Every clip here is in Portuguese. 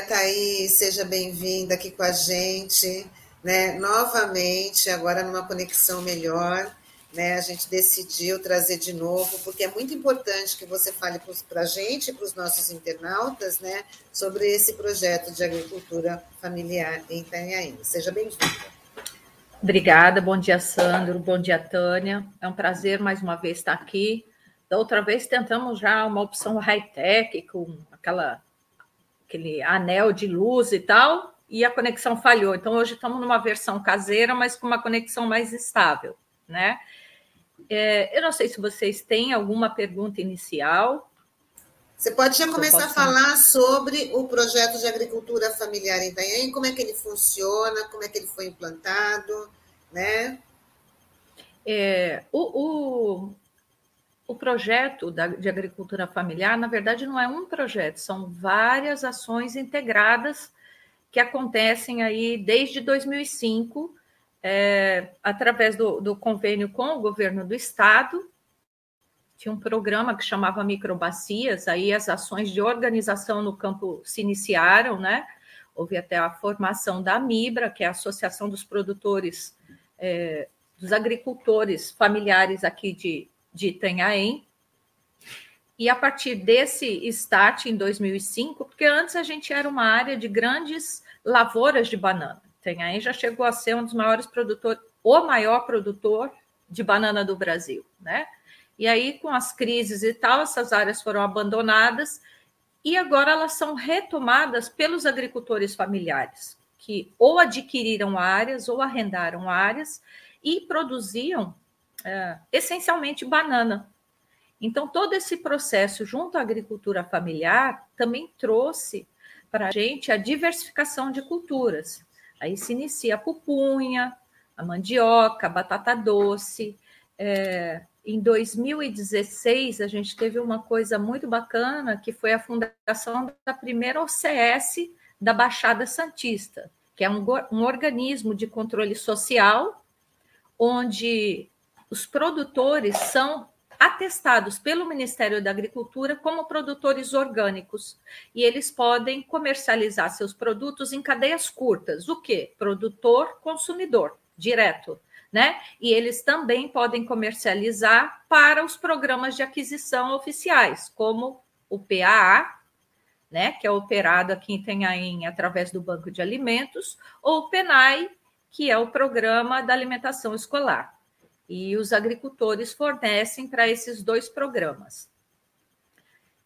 Dia, Thaís. Seja bem-vinda aqui com a gente, né? Novamente, agora numa conexão melhor, né? A gente decidiu trazer de novo, porque é muito importante que você fale para a gente, para os nossos internautas, né? Sobre esse projeto de agricultura familiar em Itanhaém. Seja bem-vinda. Obrigada, bom dia, Sandro, bom dia, Tânia. É um prazer mais uma vez estar aqui. Da outra vez tentamos já uma opção high-tech, com aquela aquele anel de luz e tal, e a conexão falhou. Então, hoje estamos numa versão caseira, mas com uma conexão mais estável, né? É, eu não sei se vocês têm alguma pergunta inicial. Você pode já começar a falar sobre o projeto de agricultura familiar em Itanhaém, como é que ele funciona, como é que ele foi implantado, né? É, o, o, o projeto de agricultura familiar, na verdade, não é um projeto, são várias ações integradas que acontecem aí desde 2005, é, através do, do, convênio com o governo do estado. Tinha um programa que chamava Microbacias, aí as ações de organização no campo se iniciaram, né? Houve até a formação da MIBRA, que é a Associação dos Produtores, é, dos Agricultores Familiares aqui de, de Itanhaém. E a partir desse start em 2005, porque antes a gente era uma área de grandes lavouras de banana. Itanhaém já chegou a ser um dos maiores produtores, o maior produtor de banana do Brasil, né? E aí, com as crises e tal, essas áreas foram abandonadas e agora elas são retomadas pelos agricultores familiares, que ou adquiriram áreas ou arrendaram áreas e produziam é, essencialmente banana. Então, todo esse processo junto à agricultura familiar também trouxe para a gente a diversificação de culturas. Aí se inicia a pupunha, a mandioca, a batata doce. É, em 2016, a gente teve uma coisa muito bacana, que foi a fundação da primeira OCS da Baixada Santista, que é um, um organismo de controle social, onde os produtores são atestados pelo Ministério da Agricultura como produtores orgânicos e eles podem comercializar seus produtos em cadeias curtas. O que? Produtor, consumidor, direto. Né? E eles também podem comercializar para os programas de aquisição oficiais, como o PAA, né, que é operado aqui em Itanhaém através do Banco de Alimentos, ou o PENAI, que é o Programa da Alimentação Escolar e os agricultores fornecem para esses dois programas.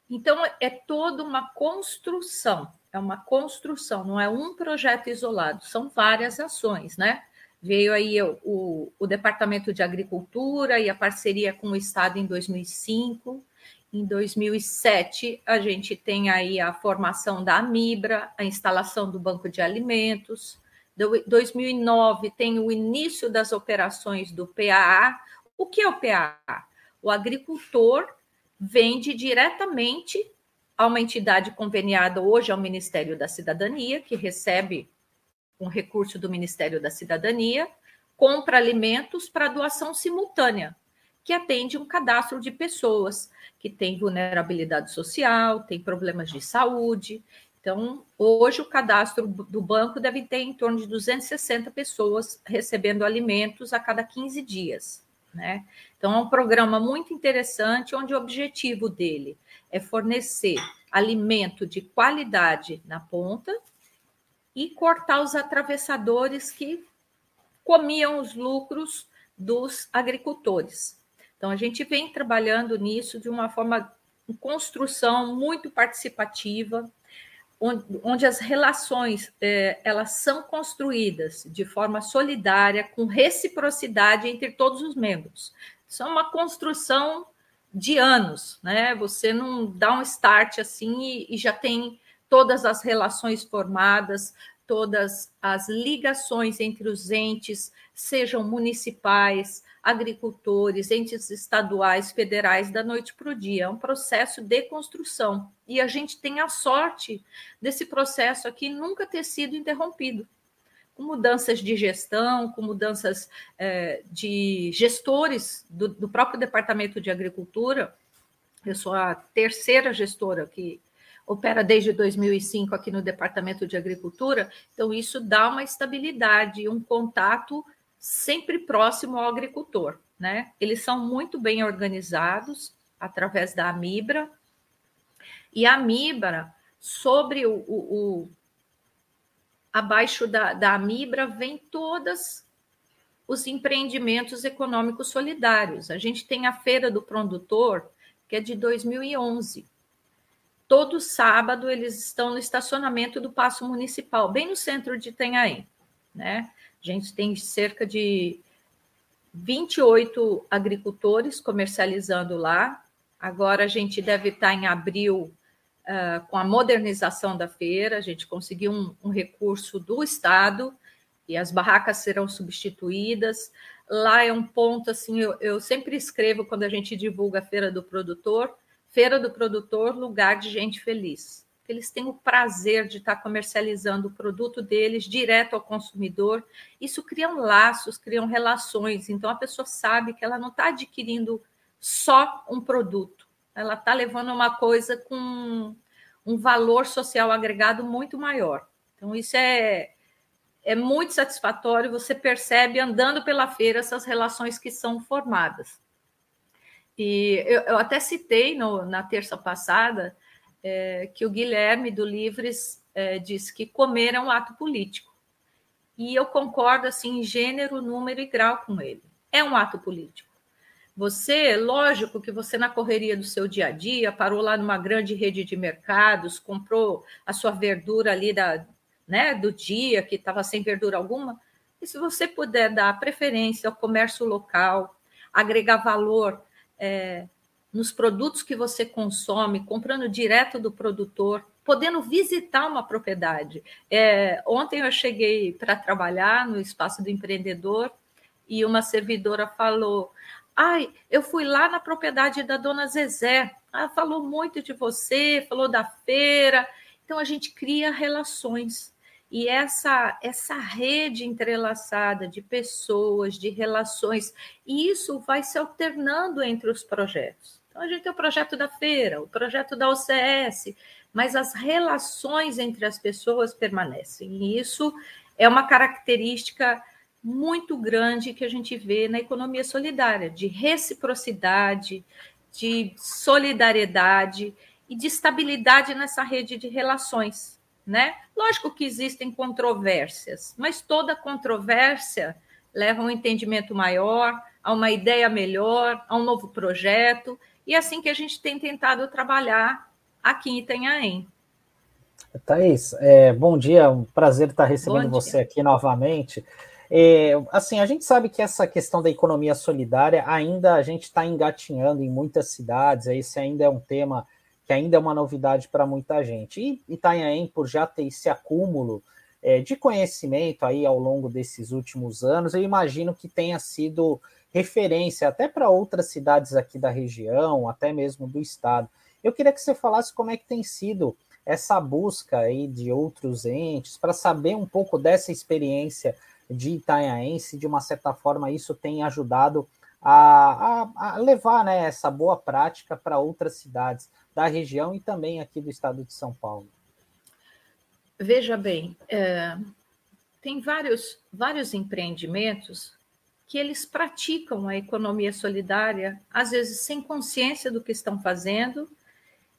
Então, é toda uma construção, é uma construção, não é um projeto isolado, são várias ações, né? Veio aí o, o, o Departamento de Agricultura e a parceria com o Estado em 2005. Em 2007, a gente tem aí a formação da Amibra, a instalação do Banco de Alimentos, 2009 tem o início das operações do PAA. O que é o PAA? O agricultor vende diretamente a uma entidade conveniada hoje ao Ministério da Cidadania, que recebe um recurso do Ministério da Cidadania, compra alimentos para doação simultânea, que atende um cadastro de pessoas que têm vulnerabilidade social, têm problemas de saúde, então, hoje o cadastro do banco deve ter em torno de 260 pessoas recebendo alimentos a cada 15 dias. Né? Então, é um programa muito interessante, onde o objetivo dele é fornecer alimento de qualidade na ponta e cortar os atravessadores que comiam os lucros dos agricultores. Então, a gente vem trabalhando nisso de uma forma, construção muito participativa, onde, onde as relações é, elas são construídas de forma solidária, com reciprocidade entre todos os membros. Isso é uma construção de anos, né? Você não dá um start assim e, e já tem todas as relações formadas, todas as ligações entre os entes, sejam municipais, agricultores, entes estaduais, federais, da noite para o dia. É um processo de construção. E a gente tem a sorte desse processo aqui nunca ter sido interrompido. Com mudanças de gestão, com mudanças é, de gestores do, do próprio Departamento de Agricultura. Eu sou a terceira gestora que opera desde 2005 aqui no Departamento de Agricultura, então isso dá uma estabilidade, um contato sempre próximo ao agricultor, né? Eles são muito bem organizados através da Amibra, e a Amibra, sobre o, o, o abaixo da, da Amibra, vem todas os empreendimentos econômicos solidários. A gente tem a Feira do Produtor, que é de 2011. Todo sábado eles estão no estacionamento do Paço Municipal, bem no centro de Itanhaém. Né? A gente tem cerca de 28 agricultores comercializando lá. Agora a gente deve estar em abril uh, com a modernização da feira, a gente conseguiu um, um recurso do Estado e as barracas serão substituídas. Lá é um ponto assim, eu, eu sempre escrevo quando a gente divulga a Feira do Produtor, Feira do Produtor, lugar de gente feliz. Eles têm o prazer de estar comercializando o produto deles direto ao consumidor. Isso cria laços, criam relações. Então a pessoa sabe que ela não está adquirindo só um produto, ela está levando uma coisa com um valor social agregado muito maior. Então, isso é, é muito satisfatório, você percebe andando pela feira essas relações que são formadas. E eu, eu até citei no, na terça passada é, que o Guilherme do Livres é, disse que comer é um ato político. E eu concordo assim, em gênero, número e grau com ele. É um ato político. Você, lógico que você na correria do seu dia a dia, parou lá numa grande rede de mercados, comprou a sua verdura ali da, né, do dia, que estava sem verdura alguma, e se você puder dar preferência ao comércio local, agregar valor é, nos produtos que você consome, comprando direto do produtor, podendo visitar uma propriedade. É, ontem eu cheguei para trabalhar no espaço do empreendedor e uma servidora falou: Ai, eu fui lá na propriedade da dona Zezé. Ela falou muito de você, falou da feira. Então a gente cria relações. E essa, essa rede entrelaçada de pessoas, de relações, e isso vai se alternando entre os projetos. Então, a gente tem o projeto da feira, o projeto da OCS, mas as relações entre as pessoas permanecem. E isso é uma característica muito grande que a gente vê na economia solidária, de reciprocidade, de solidariedade e de estabilidade nessa rede de relações né? Lógico que existem controvérsias, mas toda controvérsia leva a um entendimento maior, a uma ideia melhor, a um novo projeto, e é assim que a gente tem tentado trabalhar aqui em Itanhaém. Thaís, é, bom dia, um prazer estar recebendo você aqui novamente. É, assim, a gente sabe que essa questão da economia solidária ainda a gente está engatinhando em muitas cidades, esse ainda é um tema que ainda é uma novidade para muita gente. E Itanhaém, por já ter esse acúmulo é, de conhecimento aí ao longo desses últimos anos, eu imagino que tenha sido referência até para outras cidades aqui da região, até mesmo do estado. Eu queria que você falasse como é que tem sido essa busca aí de outros entes para saber um pouco dessa experiência de Itanhaém, se de uma certa forma isso tem ajudado a, a, a levar né, essa boa prática para outras cidades da região e também aqui do estado de São Paulo? Veja bem, é, tem vários, vários empreendimentos que eles praticam a economia solidária, às vezes sem consciência do que estão fazendo,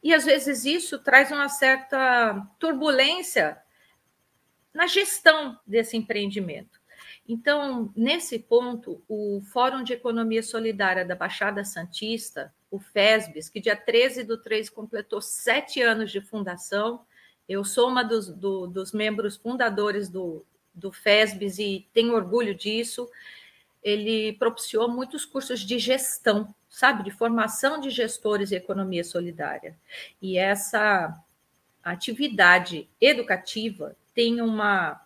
e às vezes isso traz uma certa turbulência na gestão desse empreendimento. Então, nesse ponto, o Fórum de Economia Solidária da Baixada Santista, o FESBES, que dia 13 do 3 completou sete anos de fundação, eu sou uma dos, do, dos membros fundadores do, do FESBES e tenho orgulho disso. Ele propiciou muitos cursos de gestão, sabe, de formação de gestores e economia solidária. E essa atividade educativa tem uma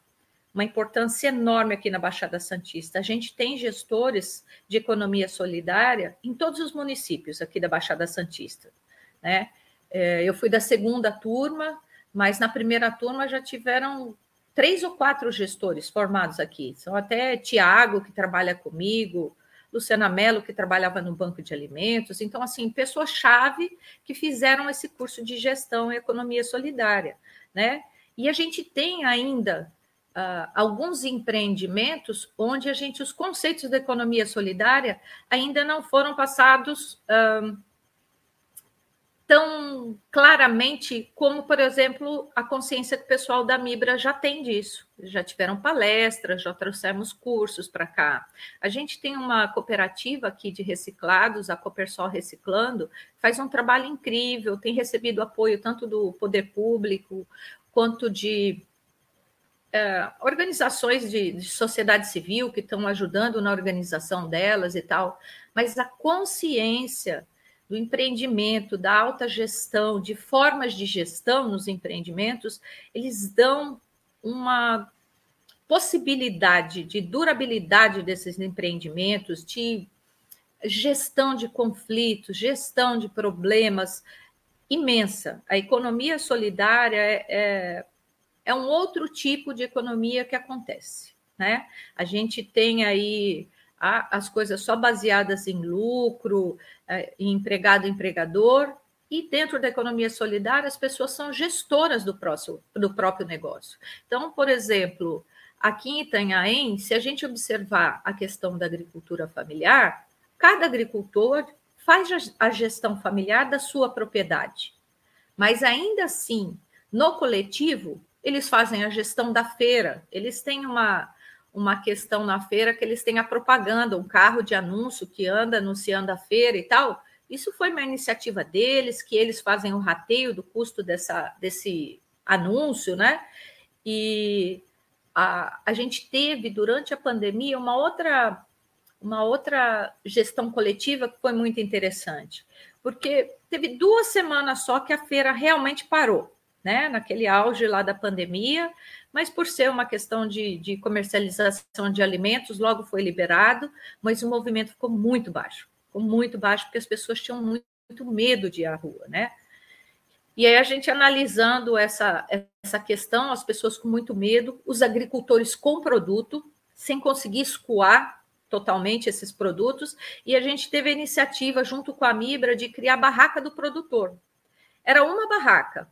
uma importância enorme aqui na Baixada Santista. A gente tem gestores de economia solidária em todos os municípios aqui da Baixada Santista. Né? É, eu fui da segunda turma, mas na primeira turma já tiveram três ou quatro gestores formados aqui. São até Tiago, que trabalha comigo, Luciana Mello, que trabalhava no Banco de Alimentos. Então, assim, pessoas-chave que fizeram esse curso de gestão e economia solidária, né? E a gente tem ainda uh, alguns empreendimentos onde a gente, os conceitos da economia solidária ainda não foram passados. Uh, tão claramente como, por exemplo, a consciência que o pessoal da Mibra já tem disso. Já tiveram palestras, já trouxemos cursos para cá. A gente tem uma cooperativa aqui de reciclados, a Copersol Reciclando, faz um trabalho incrível, tem recebido apoio tanto do poder público quanto de é, organizações de, de sociedade civil que estão ajudando na organização delas e tal, mas a consciência do empreendimento, da alta gestão, de formas de gestão nos empreendimentos, eles dão uma possibilidade de durabilidade desses empreendimentos, de gestão de conflitos, gestão de problemas imensa. A economia solidária é, é, é um outro tipo de economia que acontece. Né? A gente tem aí as coisas só baseadas em lucro, é, em empregado-empregador, e dentro da economia solidária, as pessoas são gestoras do, próximo, do próprio negócio. Então, por exemplo, aqui em Itanhaém, se a gente observar a questão da agricultura familiar, cada agricultor faz a gestão familiar da sua propriedade. Mas ainda assim, no coletivo, eles fazem a gestão da feira, eles têm uma, uma questão na feira que eles têm a propaganda, um carro de anúncio que anda anunciando a feira e tal. Isso foi uma iniciativa deles, que eles fazem o rateio do custo dessa, desse anúncio, né? E a, a gente teve, durante a pandemia, uma outra, uma outra gestão coletiva que foi muito interessante, porque teve duas semanas só que a feira realmente parou né, naquele auge lá da pandemia, mas por ser uma questão de, de comercialização de alimentos, logo foi liberado, mas o movimento ficou muito baixo, ficou muito baixo, porque as pessoas tinham muito, muito medo de ir à rua, né? E aí a gente analisando essa, essa questão, as pessoas com muito medo, os agricultores com produto, sem conseguir escoar totalmente esses produtos, e a gente teve a iniciativa, junto com a Mibra, de criar a barraca do produtor. Era uma barraca,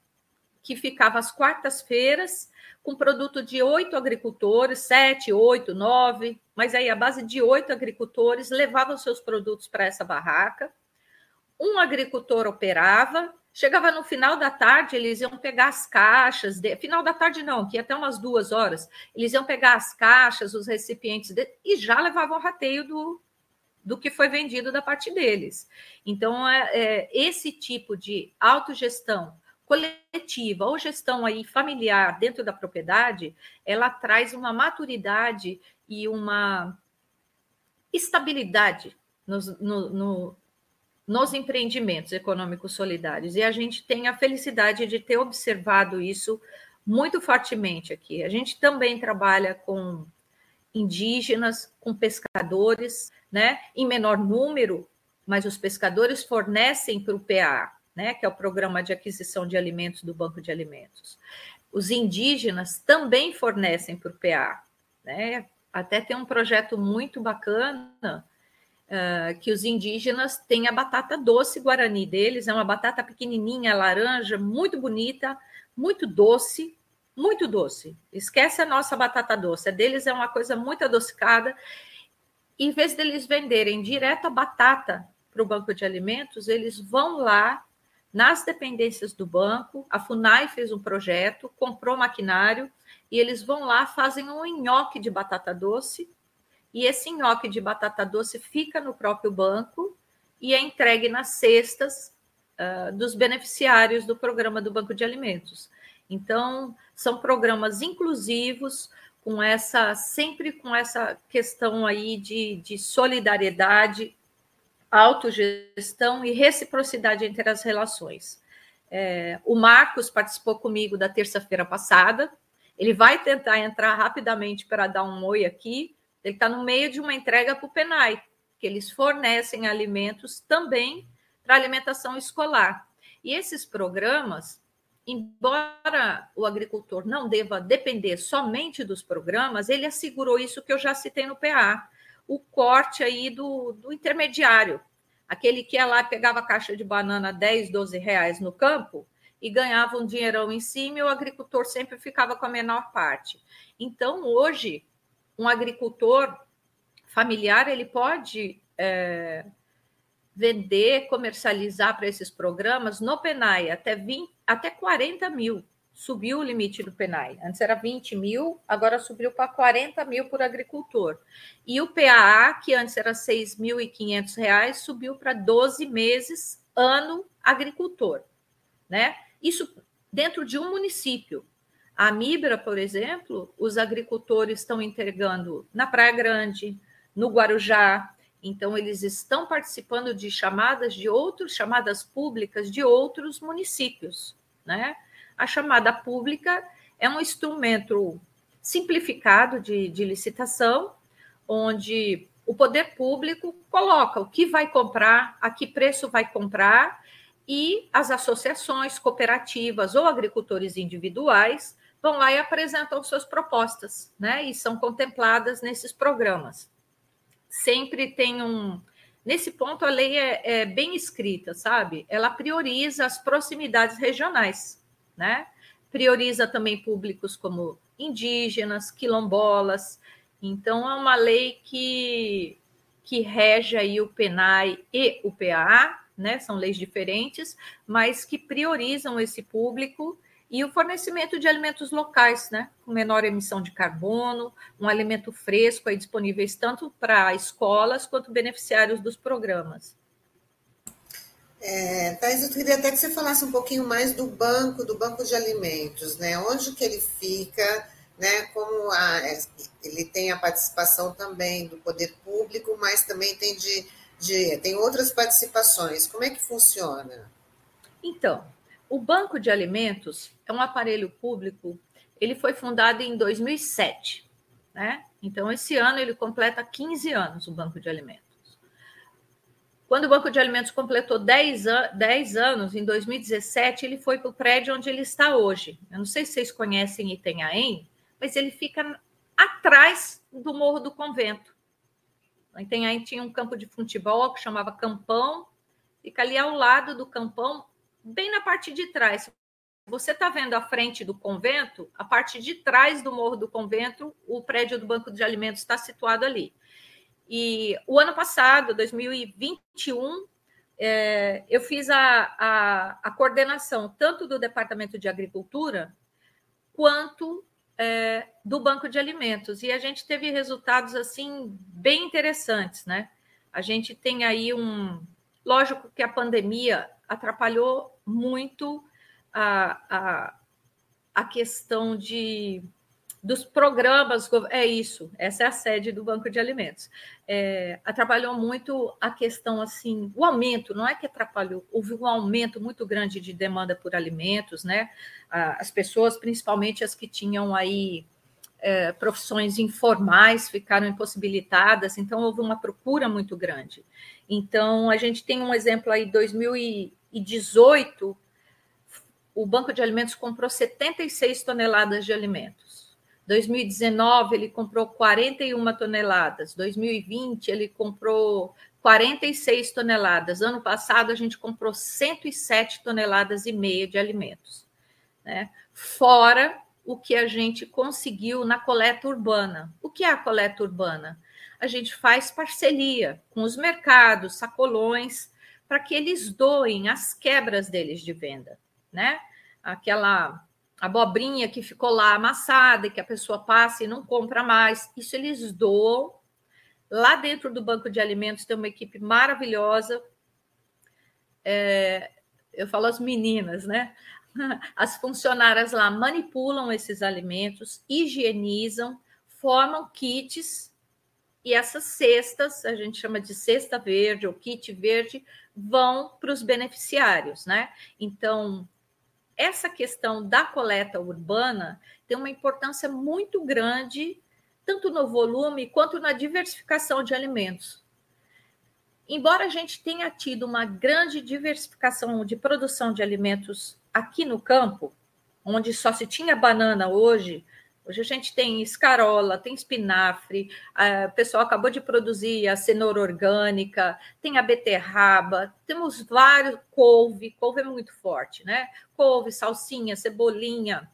que ficava às quartas-feiras, com produto de oito agricultores, sete, oito, nove, mas aí a base de oito agricultores levavam seus produtos para essa barraca. Um agricultor operava, chegava no final da tarde, eles iam pegar as caixas, de... final da tarde não, que até umas duas horas, eles iam pegar as caixas, os recipientes de... e já levavam o rateio do, do que foi vendido da parte deles. Então, é, é esse tipo de autogestão coletiva ou gestão aí familiar dentro da propriedade, ela traz uma maturidade e uma estabilidade nos, no, no, nos empreendimentos econômicos solidários. E a gente tem a felicidade de ter observado isso muito fortemente aqui. A gente também trabalha com indígenas, com pescadores, né? Em menor número, mas os pescadores fornecem para o PA né, que é o Programa de Aquisição de Alimentos do Banco de Alimentos. Os indígenas também fornecem para o PA. Né? Até tem um projeto muito bacana uh, que os indígenas têm a batata doce guarani deles, é uma batata pequenininha, laranja, muito bonita, muito doce, muito doce. Esquece a nossa batata doce, a deles é uma coisa muito adocicada. Em vez deles venderem direto a batata para o banco de alimentos, eles vão lá nas dependências do banco. A FUNAI fez um projeto, comprou maquinário e eles vão lá, fazem um nhoque de batata doce. E esse nhoque de batata doce fica no próprio banco e é entregue nas cestas uh, dos beneficiários do programa do Banco de Alimentos. Então, são programas inclusivos, com essa sempre com essa questão aí de, de solidariedade autogestão e reciprocidade entre as relações. É, o Marcos participou comigo da terça-feira passada. Ele vai tentar entrar rapidamente para dar um oi aqui. Ele está no meio de uma entrega para o Penai, que eles fornecem alimentos também para alimentação escolar. E esses programas, embora o agricultor não deva depender somente dos programas, ele assegurou isso que eu já citei no PA o corte aí do, do intermediário, aquele que ia lá pegava a caixa de banana 10, 12 reais no campo e ganhava um dinheirão em cima e o agricultor sempre ficava com a menor parte. Então, hoje, um agricultor familiar ele pode é, vender, comercializar para esses programas no PENAI até, 20, até 40 mil. Subiu o limite do PENAI. Antes era 20 mil, agora subiu para 40 mil por agricultor. E o PAA, que antes era R$ 6.500, subiu para 12 meses, ano agricultor. Né? Isso dentro de um município. A Mibra, por exemplo, os agricultores estão entregando na Praia Grande, no Guarujá. Então, eles estão participando de chamadas de outros, chamadas públicas de outros municípios. Né? A chamada pública é um instrumento simplificado de, de licitação, onde o poder público coloca o que vai comprar, a que preço vai comprar, e as associações cooperativas ou agricultores individuais vão lá e apresentam suas propostas, né? E são contempladas nesses programas. Sempre tem um. Nesse ponto, a lei é, é bem escrita, sabe? Ela prioriza as proximidades regionais, né? Prioriza também públicos como indígenas, quilombolas. Então, é uma lei que, que rege aí o PENAI e o PAA, né? São leis diferentes, mas que priorizam esse público e o fornecimento de alimentos locais, né, com menor emissão de carbono, um alimento fresco aí disponíveis tanto para escolas quanto beneficiários dos programas. É, Thais, eu queria até que você falasse um pouquinho mais do banco, do banco de alimentos, né? Onde que ele fica, né? Como a, é, ele tem a participação também do poder público, mas também tem de, de tem outras participações. Como é que funciona? Então, o Banco de Alimentos é um aparelho público, ele foi fundado em 2007, né? Então, esse ano ele completa 15 anos, o Banco de Alimentos. Quando o Banco de Alimentos completou 10, an 10 anos, em 2017, ele foi para o prédio onde ele está hoje. Eu não sei se vocês conhecem Itanhaém, mas ele fica atrás do Morro do Convento. Itanhaém tinha um campo de futebol que chamava Campão, fica ali ao lado do Campão, bem na parte de trás. Você está vendo a frente do convento, a parte de trás do morro do convento, o prédio do Banco de Alimentos está situado ali. E o ano passado, 2021, é, eu fiz a, a, a, coordenação tanto do Departamento de Agricultura quanto é, do Banco de Alimentos. E a gente teve resultados assim bem interessantes, né? A gente tem aí um. Lógico que a pandemia atrapalhou muito a, a, a questão de dos programas, é isso, essa é a sede do Banco de Alimentos. É, atrapalhou muito a questão assim, o aumento, não é que atrapalhou, houve um aumento muito grande de demanda por alimentos, né? As pessoas, principalmente as que tinham aí é, profissões informais, ficaram impossibilitadas, então houve uma procura muito grande. Então, a gente tem um exemplo aí, 2018, o Banco de Alimentos comprou 76 toneladas de alimentos. 2019 ele comprou 41 toneladas. 2020 ele comprou 46 toneladas. Ano passado a gente comprou 107 toneladas e meia de alimentos, né? Fora o que a gente conseguiu na coleta urbana. O que é a coleta urbana? A gente faz parceria com os mercados, sacolões, para que eles doem as quebras deles de venda né? Aquela abobrinha que ficou lá amassada que a pessoa passa e não compra mais. Isso eles doam. Lá dentro do banco de alimentos tem uma equipe maravilhosa. É, eu falo as meninas, né? As funcionárias lá manipulam esses alimentos, higienizam, formam kits e essas cestas, a gente chama de cesta verde ou kit verde, vão para os beneficiários, né? Então, essa questão da coleta urbana tem uma importância muito grande, tanto no volume quanto na diversificação de alimentos. Embora a gente tenha tido uma grande diversificação de produção de alimentos aqui no campo, onde só se tinha banana hoje, Hoje a gente tem escarola, tem espinafre, o pessoal acabou de produzir a cenoura orgânica, tem a beterraba, temos vários, couve, couve é muito forte, né? Couve, salsinha, cebolinha,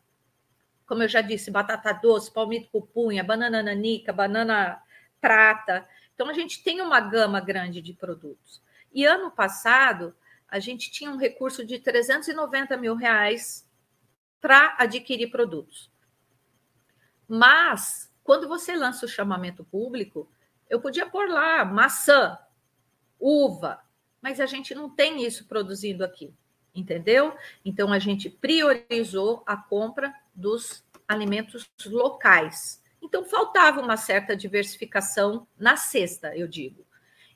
como eu já disse, batata doce, palmito pupunha, banana nanica, banana prata. Então a gente tem uma gama grande de produtos. E ano passado a gente tinha um recurso de 390 mil reais para adquirir produtos. Mas, quando você lança o chamamento público, eu podia pôr lá maçã, uva, mas a gente não tem isso produzindo aqui, entendeu? Então, a gente priorizou a compra dos alimentos locais. Então, faltava uma certa diversificação na cesta, eu digo.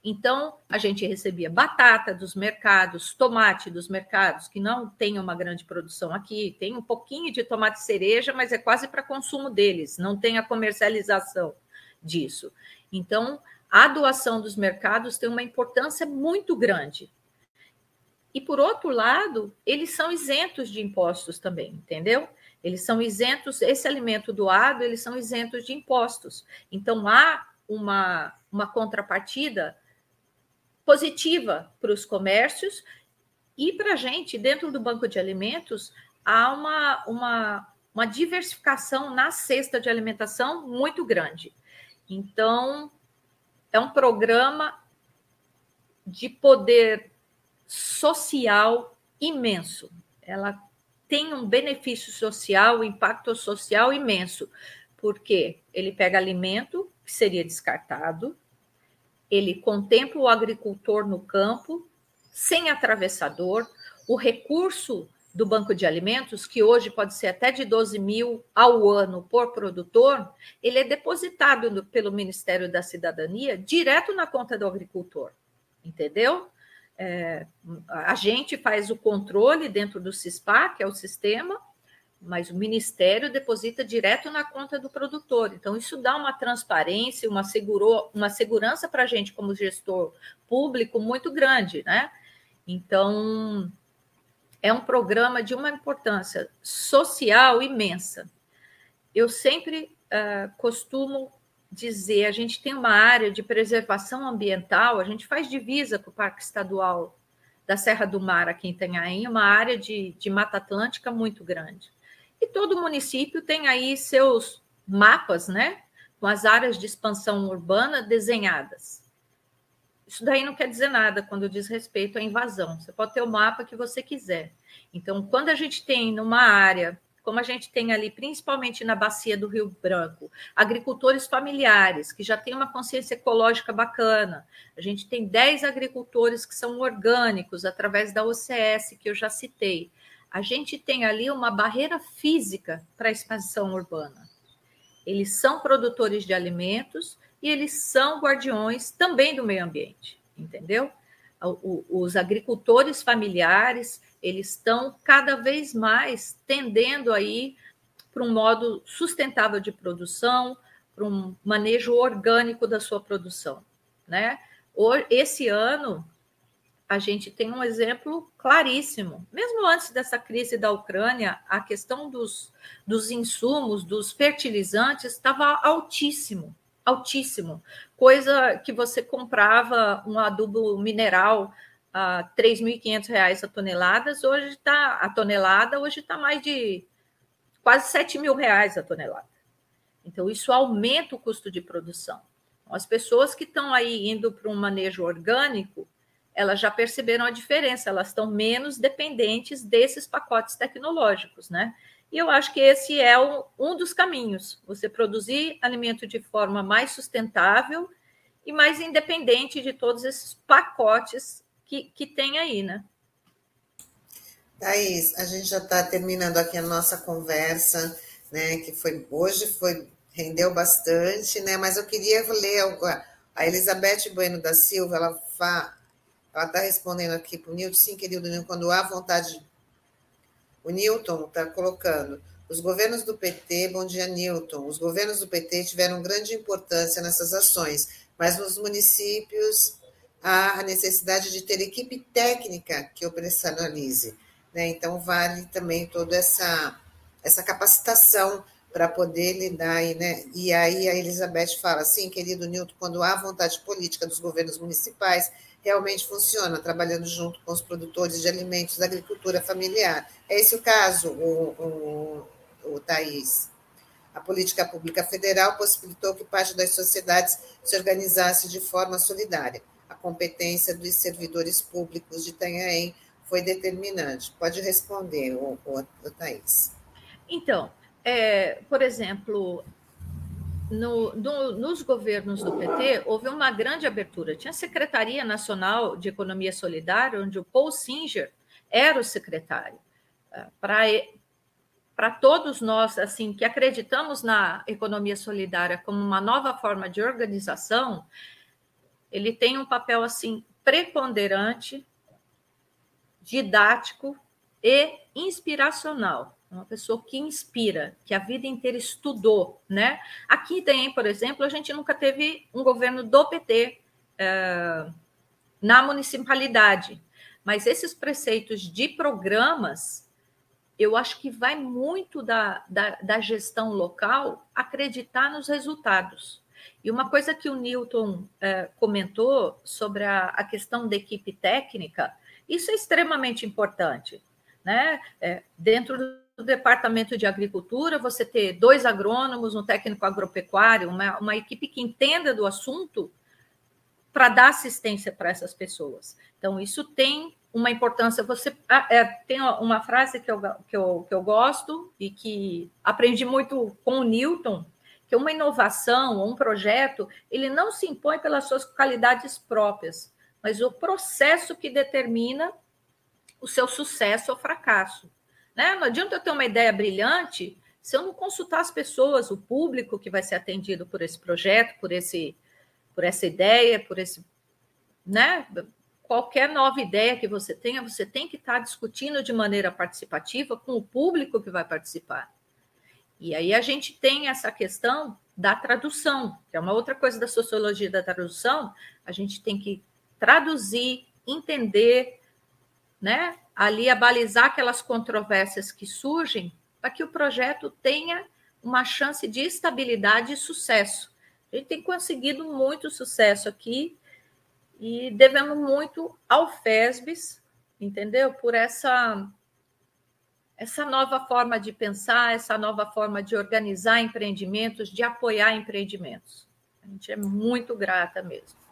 Então, a gente recebia batata dos mercados, tomate dos mercados, que não tem uma grande produção aqui, tem um pouquinho de tomate cereja, mas é quase para consumo deles, não tem a comercialização disso. Então, a doação dos mercados tem uma importância muito grande. E, por outro lado, eles são isentos de impostos também, entendeu? Eles são isentos, esse alimento doado, eles são isentos de impostos. Então, há uma, uma contrapartida positiva para os comércios e para a gente, dentro do banco de alimentos, há uma, uma, uma diversificação na cesta de alimentação muito grande. Então, é um programa de poder social imenso. Ela tem um benefício social, um impacto social imenso, porque ele pega alimento que seria descartado, ele contempla o agricultor no campo, sem atravessador, o recurso do banco de alimentos, que hoje pode ser até de 12 mil ao ano por produtor, ele é depositado pelo Ministério da Cidadania direto na conta do agricultor, entendeu? É, a gente faz o controle dentro do CISPA, que é o sistema, mas o Ministério deposita direto na conta do produtor. Então, isso dá uma transparência, uma, segurou, uma segurança para a gente, como gestor público, muito grande, né? Então, é um programa de uma importância social imensa. Eu sempre uh, costumo dizer, a gente tem uma área de preservação ambiental, a gente faz divisa com o Parque Estadual da Serra do Mar, aqui em Itanhaém, uma área de, de Mata Atlântica muito grande. E todo município tem aí seus mapas, né? Com as áreas de expansão urbana desenhadas. Isso daí não quer dizer nada quando diz respeito à invasão. Você pode ter o mapa que você quiser. Então, quando a gente tem numa área, como a gente tem ali, principalmente na bacia do Rio Branco, agricultores familiares que já têm uma consciência ecológica bacana. A gente tem 10 agricultores que são orgânicos através da OCS, que eu já citei a gente tem ali uma barreira física para a expansão urbana. Eles são produtores de alimentos e eles são guardiões também do meio ambiente, entendeu? Os agricultores familiares, eles estão cada vez mais tendendo aí para um modo sustentável de produção, para um manejo orgânico da sua produção, né? Esse ano a gente tem um exemplo claríssimo. Mesmo antes dessa crise da Ucrânia, a questão dos, dos insumos, dos fertilizantes, estava altíssimo, altíssimo. Coisa que você comprava um adubo mineral a R$ 3.500 a tonelada, hoje está a tonelada, hoje está mais de quase 7 mil reais a tonelada. Então, isso aumenta o custo de produção. As pessoas que estão aí indo para um manejo orgânico, elas já perceberam a diferença, elas estão menos dependentes desses pacotes tecnológicos, né? E eu acho que esse é um, um dos caminhos, você produzir alimento de forma mais sustentável e mais independente de todos esses pacotes que, que tem aí, né? Thaís, a gente já está terminando aqui a nossa conversa, né? Que foi hoje foi rendeu bastante, né? Mas eu queria ler a Elizabeth Bueno da Silva, ela fa, ela está respondendo aqui para o Nilton, sim, querido Nilton, quando há vontade. O Newton está colocando. Os governos do PT, bom dia, Newton. Os governos do PT tiveram grande importância nessas ações, mas nos municípios há a necessidade de ter equipe técnica que operacionalize. Né? Então, vale também toda essa, essa capacitação para poder lidar. E, né? e aí a Elizabeth fala assim, querido Nilton, quando há vontade política dos governos municipais, realmente funciona, trabalhando junto com os produtores de alimentos da agricultura familiar. É esse o caso, o, o, o Thaís. A política pública federal possibilitou que parte das sociedades se organizasse de forma solidária. A competência dos servidores públicos de Itanhaém foi determinante. Pode responder, o, o, o Thaís. Então, é, por exemplo, no, no, nos governos do PT, houve uma grande abertura. Tinha a Secretaria Nacional de Economia Solidária, onde o Paul Singer era o secretário. É, Para todos nós, assim, que acreditamos na economia solidária como uma nova forma de organização, ele tem um papel assim preponderante, didático e inspiracional uma pessoa que inspira, que a vida inteira estudou, né? Aqui tem, por exemplo, a gente nunca teve um governo do PT uh, na municipalidade, mas esses preceitos de programas, eu acho que vai muito da, da, da gestão local acreditar nos resultados. E uma coisa que o Newton uh, comentou sobre a, a questão da equipe técnica, isso é extremamente importante. Né? É, dentro departamento de agricultura, você ter dois agrônomos, um técnico agropecuário, uma, uma equipe que entenda do assunto para dar assistência para essas pessoas. Então, isso tem uma importância. Você ah, é, tem uma frase que eu, que, eu, que eu gosto e que aprendi muito com o Newton, que uma inovação um projeto, ele não se impõe pelas suas qualidades próprias, mas o processo que determina o seu sucesso ou fracasso. Né? Não adianta eu ter uma ideia brilhante se eu não consultar as pessoas, o público que vai ser atendido por esse projeto, por esse, por essa ideia, por esse, né? Qualquer nova ideia que você tenha, você tem que estar discutindo de maneira participativa com o público que vai participar. E aí a gente tem essa questão da tradução, que é uma outra coisa da sociologia da tradução. A gente tem que traduzir, entender, né? Ali abalizar aquelas controvérsias que surgem para que o projeto tenha uma chance de estabilidade e sucesso. A gente tem conseguido muito sucesso aqui e devemos muito ao FESBIS, entendeu? Por essa essa nova forma de pensar, essa nova forma de organizar empreendimentos, de apoiar empreendimentos. A gente é muito grata mesmo.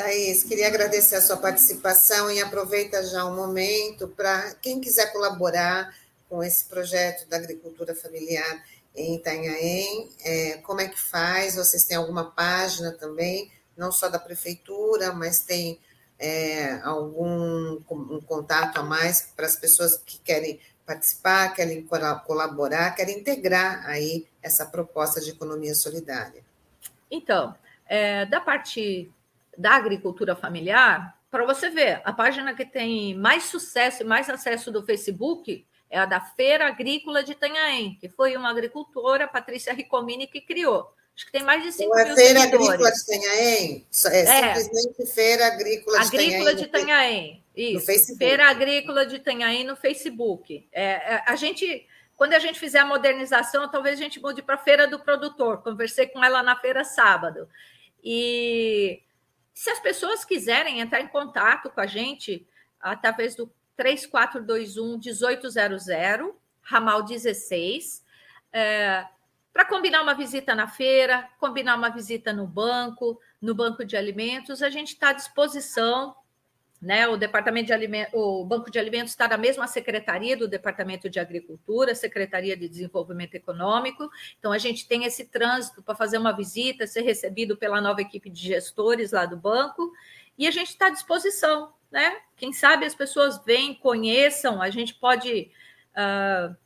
Thaís, queria agradecer a sua participação e aproveita já um momento para quem quiser colaborar com esse projeto da agricultura familiar em Itanhaém, é, como é que faz? Vocês têm alguma página também, não só da prefeitura, mas tem é, algum um contato a mais para as pessoas que querem participar, querem colaborar, querem integrar aí essa proposta de economia solidária? Então, é, da parte da agricultura familiar, para você ver, a página que tem mais sucesso e mais acesso do Facebook é a da Feira Agrícola de Itanhaém, que foi uma agricultora, Patrícia Ricomini, que criou. Acho que tem mais de 5 mil Feira Agrícola de Itanhaém? É, é, simplesmente Feira Agrícola de. Agrícola de Itanhaém, isso. Feira Agrícola de Itanhaém no Facebook. É, é, a gente... Quando a gente fizer a modernização, talvez a gente mude para a Feira do Produtor. Conversei com ela na feira sábado. E se as pessoas quiserem entrar em contato com a gente, através do 3421 1800, ramal 16, é, para combinar uma visita na feira, combinar uma visita no banco, no banco de alimentos, a gente está à disposição né? O Departamento de Alimentos, o Banco de Alimentos está na mesma secretaria do Departamento de Agricultura, Secretaria de Desenvolvimento Econômico. Então a gente tem esse trânsito para fazer uma visita, ser recebido pela nova equipe de gestores lá do banco, e a gente está à disposição, né? Quem sabe as pessoas vêm, conheçam, a gente pode uh,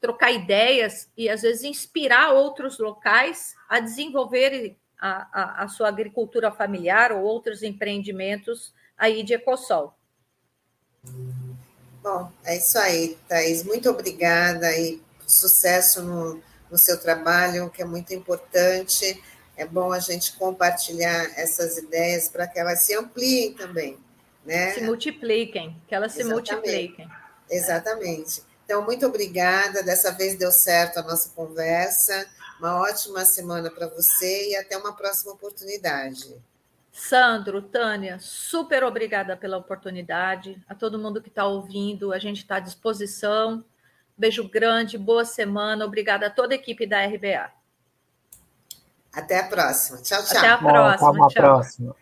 trocar ideias e às vezes inspirar outros locais a desenvolverem a, a, a sua agricultura familiar ou outros empreendimentos aí de Ecossol. Bom, é isso aí, Thais. Muito obrigada e sucesso no, no seu trabalho, que é muito importante. É bom a gente compartilhar essas ideias para que elas se ampliem também. Né? Se multipliquem, que elas Exatamente. se multipliquem. Exatamente. Então, muito obrigada. Dessa vez deu certo a nossa conversa. Uma ótima semana para você e até uma próxima oportunidade. Sandro, Tânia, super obrigada pela oportunidade. A todo mundo que está ouvindo, a gente está à disposição. Beijo grande, boa semana. Obrigada a toda a equipe da RBA. Até a próxima. Tchau, tchau. Até a próxima. Bom, até a próxima.